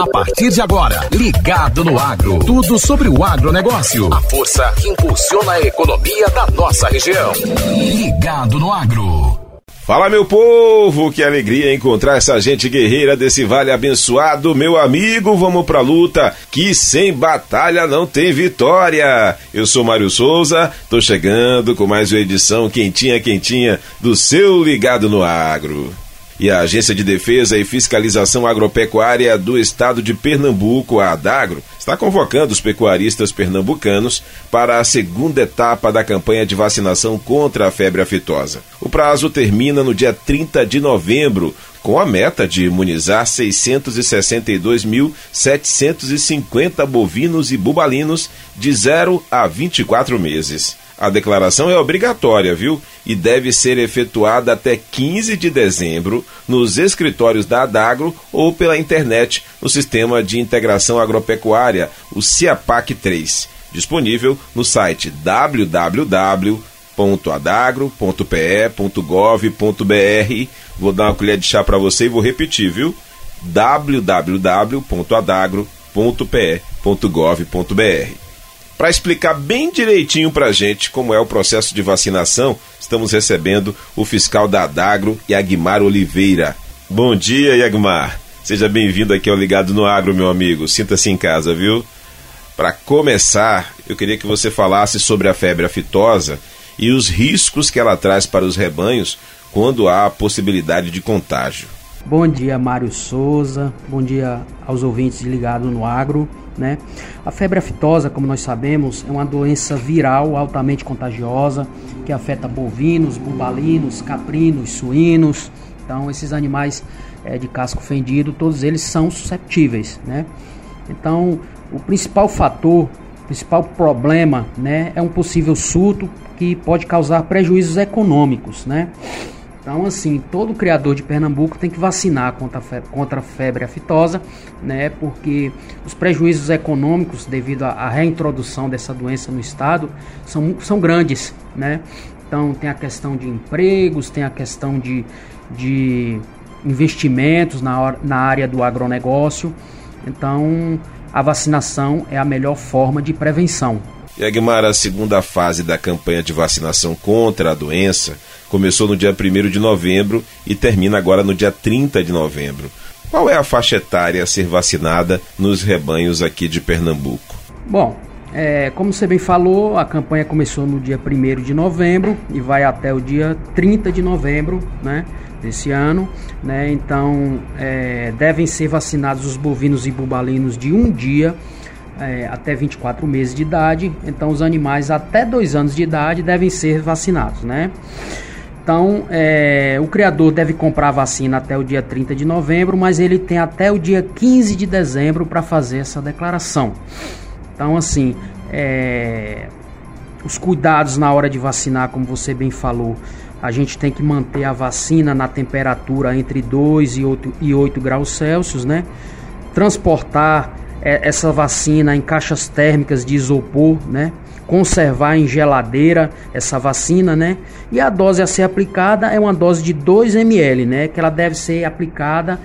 A partir de agora, ligado no agro. Tudo sobre o agronegócio. A força que impulsiona a economia da nossa região. Ligado no agro. Fala meu povo, que alegria encontrar essa gente guerreira desse vale abençoado, meu amigo, vamos pra luta, que sem batalha não tem vitória. Eu sou Mário Souza, tô chegando com mais uma edição quentinha quentinha do seu Ligado no Agro e a Agência de Defesa e Fiscalização Agropecuária do Estado de Pernambuco, a ADAGRO, está convocando os pecuaristas pernambucanos para a segunda etapa da campanha de vacinação contra a febre aftosa. O prazo termina no dia 30 de novembro, com a meta de imunizar 662.750 bovinos e bubalinos de 0 a 24 meses. A declaração é obrigatória, viu? E deve ser efetuada até 15 de dezembro nos escritórios da Adagro ou pela internet no Sistema de Integração Agropecuária, o CIAPAC 3, disponível no site www.adagro.pe.gov.br. Vou dar uma colher de chá para você e vou repetir, viu? www.adagro.pe.gov.br. Para explicar bem direitinho para a gente como é o processo de vacinação, estamos recebendo o fiscal da Adagro, Yagmar Oliveira. Bom dia, Yagmar. Seja bem-vindo aqui ao Ligado no Agro, meu amigo. Sinta-se em casa, viu? Para começar, eu queria que você falasse sobre a febre aftosa e os riscos que ela traz para os rebanhos quando há a possibilidade de contágio. Bom dia, Mário Souza. Bom dia aos ouvintes ligados no agro. Né? A febre aftosa, como nós sabemos, é uma doença viral altamente contagiosa que afeta bovinos, bubalinos, caprinos, suínos. Então, esses animais é, de casco fendido, todos eles são susceptíveis. Né? Então, o principal fator, o principal problema né, é um possível surto que pode causar prejuízos econômicos. Né? Então, assim, todo criador de Pernambuco tem que vacinar contra a febre, contra a febre aftosa, né? Porque os prejuízos econômicos devido à reintrodução dessa doença no estado são, são grandes, né? Então, tem a questão de empregos, tem a questão de, de investimentos na, na área do agronegócio. Então, a vacinação é a melhor forma de prevenção. E Agmar, a segunda fase da campanha de vacinação contra a doença começou no dia 1 de novembro e termina agora no dia 30 de novembro. Qual é a faixa etária a ser vacinada nos rebanhos aqui de Pernambuco? Bom, é, como você bem falou, a campanha começou no dia 1 de novembro e vai até o dia 30 de novembro né, desse ano. Né, então, é, devem ser vacinados os bovinos e bubalinos de um dia é, até 24 meses de idade. Então, os animais até 2 anos de idade devem ser vacinados. Né? Então, é, o criador deve comprar a vacina até o dia 30 de novembro, mas ele tem até o dia 15 de dezembro para fazer essa declaração. Então, assim, é, os cuidados na hora de vacinar, como você bem falou, a gente tem que manter a vacina na temperatura entre 2 e 8, e 8 graus Celsius, né? Transportar essa vacina em caixas térmicas de isopor, né? conservar em geladeira essa vacina, né? E a dose a ser aplicada é uma dose de 2 ml, né? Que ela deve ser aplicada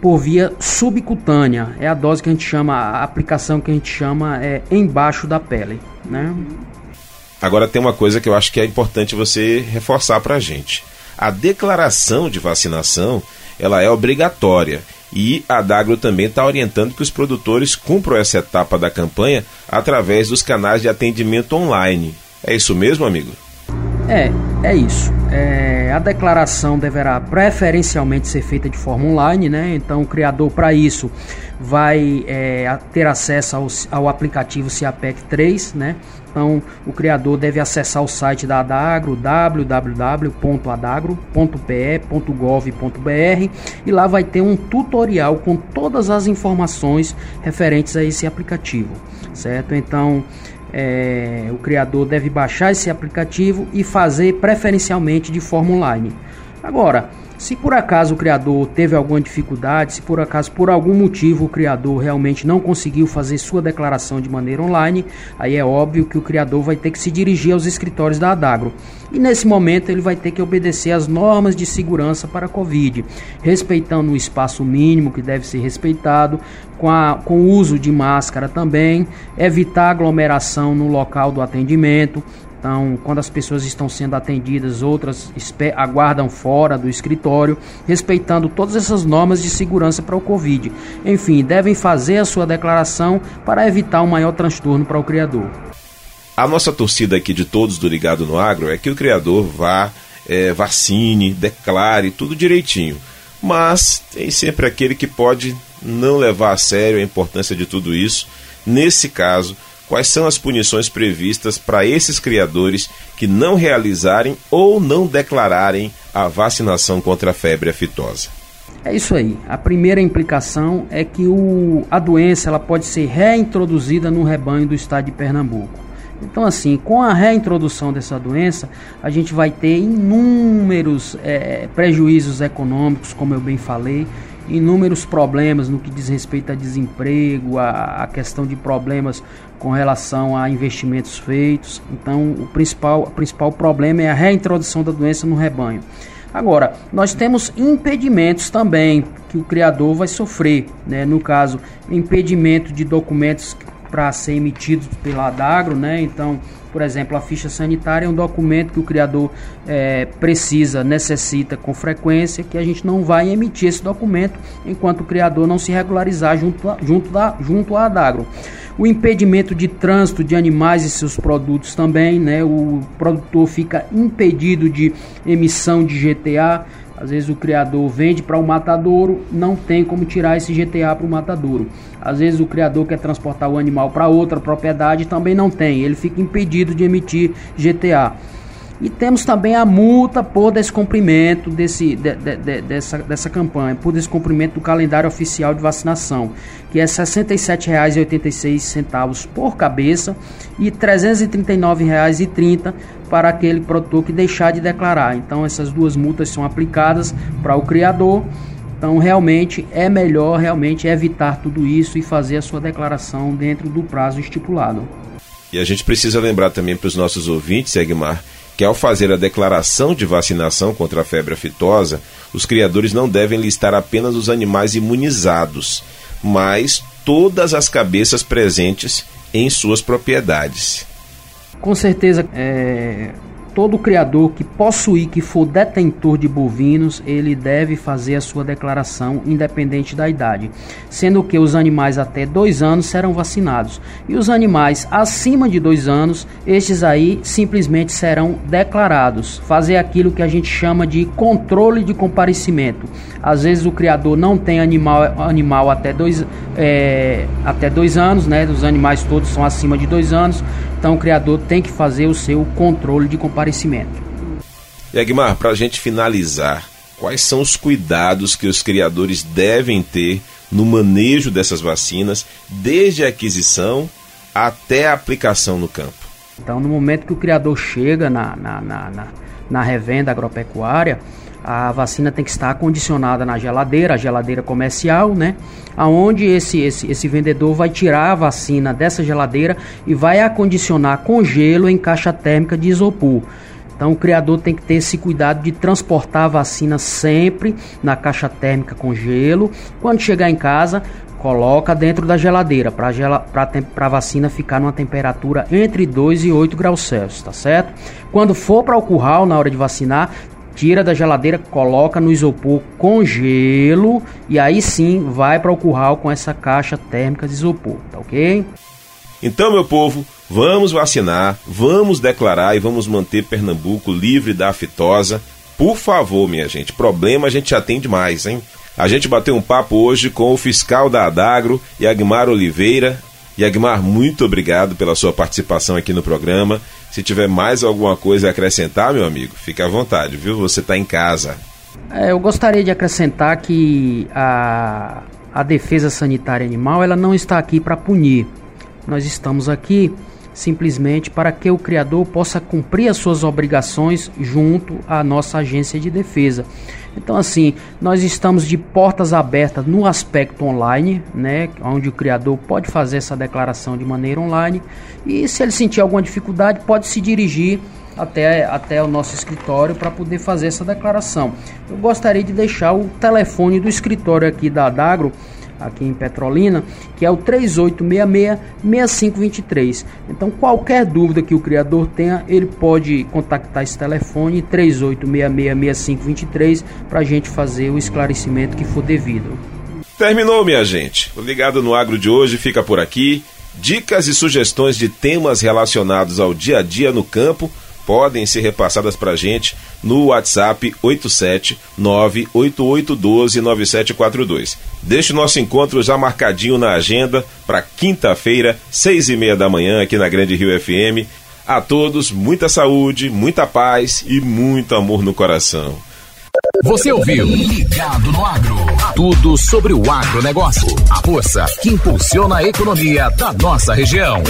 por via subcutânea. É a dose que a gente chama, a aplicação que a gente chama é embaixo da pele, né? Agora tem uma coisa que eu acho que é importante você reforçar para a gente. A declaração de vacinação ela é obrigatória e a Dagro também está orientando que os produtores cumpram essa etapa da campanha através dos canais de atendimento online. É isso mesmo, amigo? É, é isso. É, a declaração deverá preferencialmente ser feita de forma online, né? Então, o criador, para isso, vai é, ter acesso ao, ao aplicativo CIAPEC 3, né? Então, o criador deve acessar o site da Adagro, www.adagro.pe.gov.br e lá vai ter um tutorial com todas as informações referentes a esse aplicativo, certo? Então, é, o criador deve baixar esse aplicativo e fazer preferencialmente de forma online. Agora, se por acaso o criador teve alguma dificuldade, se por acaso por algum motivo o criador realmente não conseguiu fazer sua declaração de maneira online, aí é óbvio que o criador vai ter que se dirigir aos escritórios da Adagro. E nesse momento ele vai ter que obedecer às normas de segurança para a Covid, respeitando o espaço mínimo que deve ser respeitado, com, a, com o uso de máscara também, evitar aglomeração no local do atendimento, então, quando as pessoas estão sendo atendidas, outras aguardam fora do escritório, respeitando todas essas normas de segurança para o Covid. Enfim, devem fazer a sua declaração para evitar um maior transtorno para o criador. A nossa torcida aqui de todos do Ligado no Agro é que o criador vá, é, vacine, declare tudo direitinho. Mas tem sempre aquele que pode não levar a sério a importância de tudo isso. Nesse caso, quais são as punições previstas para esses criadores que não realizarem ou não declararem a vacinação contra a febre aftosa. É isso aí. A primeira implicação é que o, a doença ela pode ser reintroduzida no rebanho do estado de Pernambuco. Então, assim, com a reintrodução dessa doença, a gente vai ter inúmeros é, prejuízos econômicos, como eu bem falei, inúmeros problemas no que diz respeito a desemprego, a, a questão de problemas com relação a investimentos feitos. Então, o principal, o principal problema é a reintrodução da doença no rebanho. Agora, nós temos impedimentos também que o criador vai sofrer, né? no caso, impedimento de documentos para ser emitidos pela Adagro, né? Então, por exemplo, a ficha sanitária é um documento que o criador é, precisa, necessita com frequência, que a gente não vai emitir esse documento enquanto o criador não se regularizar junto, junto, da, junto à Adagro. O impedimento de trânsito de animais e seus produtos também, né? O produtor fica impedido de emissão de GTA. Às vezes o criador vende para o matadouro, não tem como tirar esse GTA para o matadouro. Às vezes o criador quer transportar o animal para outra propriedade, também não tem. Ele fica impedido de emitir GTA. E temos também a multa por descumprimento desse, de, de, de, dessa, dessa campanha, por descumprimento do calendário oficial de vacinação, que é R$ 67,86 por cabeça e R$ 339,30 para aquele produtor que deixar de declarar. Então essas duas multas são aplicadas para o criador. Então realmente é melhor realmente evitar tudo isso e fazer a sua declaração dentro do prazo estipulado. E a gente precisa lembrar também para os nossos ouvintes, Egmar, que ao fazer a declaração de vacinação contra a febre aftosa, os criadores não devem listar apenas os animais imunizados, mas todas as cabeças presentes em suas propriedades. Com certeza, é, todo criador que possuir, que for detentor de bovinos, ele deve fazer a sua declaração independente da idade, sendo que os animais até dois anos serão vacinados e os animais acima de dois anos, estes aí simplesmente serão declarados. Fazer aquilo que a gente chama de controle de comparecimento. Às vezes o criador não tem animal, animal até dois, é, até dois anos, né? Os animais todos são acima de dois anos, então o criador tem que fazer o seu controle de comparecimento. E Agmar, para a gente finalizar, quais são os cuidados que os criadores devem ter no manejo dessas vacinas, desde a aquisição até a aplicação no campo? Então, no momento que o criador chega na, na, na, na, na revenda agropecuária, a vacina tem que estar acondicionada na geladeira, a geladeira comercial, né? Aonde esse, esse, esse vendedor vai tirar a vacina dessa geladeira e vai acondicionar com gelo em caixa térmica de isopor. Então o criador tem que ter esse cuidado de transportar a vacina sempre na caixa térmica com gelo. Quando chegar em casa, coloca dentro da geladeira para a vacina ficar numa temperatura entre 2 e 8 graus Celsius, tá certo? Quando for para o curral na hora de vacinar, tira da geladeira, coloca no isopor com gelo e aí sim vai para o curral com essa caixa térmica de isopor, tá ok? Então, meu povo, vamos vacinar, vamos declarar e vamos manter Pernambuco livre da aftosa. Por favor, minha gente, problema a gente já tem demais, hein? A gente bateu um papo hoje com o fiscal da Adagro, Yagmar Oliveira. Yagmar, muito obrigado pela sua participação aqui no programa. Se tiver mais alguma coisa a acrescentar, meu amigo, fique à vontade, viu? Você está em casa. É, eu gostaria de acrescentar que a, a defesa sanitária animal ela não está aqui para punir. Nós estamos aqui simplesmente para que o criador possa cumprir as suas obrigações junto à nossa agência de defesa. Então, assim, nós estamos de portas abertas no aspecto online, né, onde o criador pode fazer essa declaração de maneira online e, se ele sentir alguma dificuldade, pode se dirigir até, até o nosso escritório para poder fazer essa declaração. Eu gostaria de deixar o telefone do escritório aqui da Adagro aqui em Petrolina, que é o 3866-6523. Então, qualquer dúvida que o criador tenha, ele pode contactar esse telefone 3866-6523 para a gente fazer o esclarecimento que for devido. Terminou, minha gente. O Ligado no Agro de hoje fica por aqui. Dicas e sugestões de temas relacionados ao dia a dia no campo podem ser repassadas para a gente no WhatsApp 87988129742. Deixe o nosso encontro já marcadinho na agenda para quinta-feira, seis e meia da manhã, aqui na Grande Rio FM. A todos, muita saúde, muita paz e muito amor no coração. Você ouviu Ligado no Agro. Tudo sobre o agronegócio. A força que impulsiona a economia da nossa região.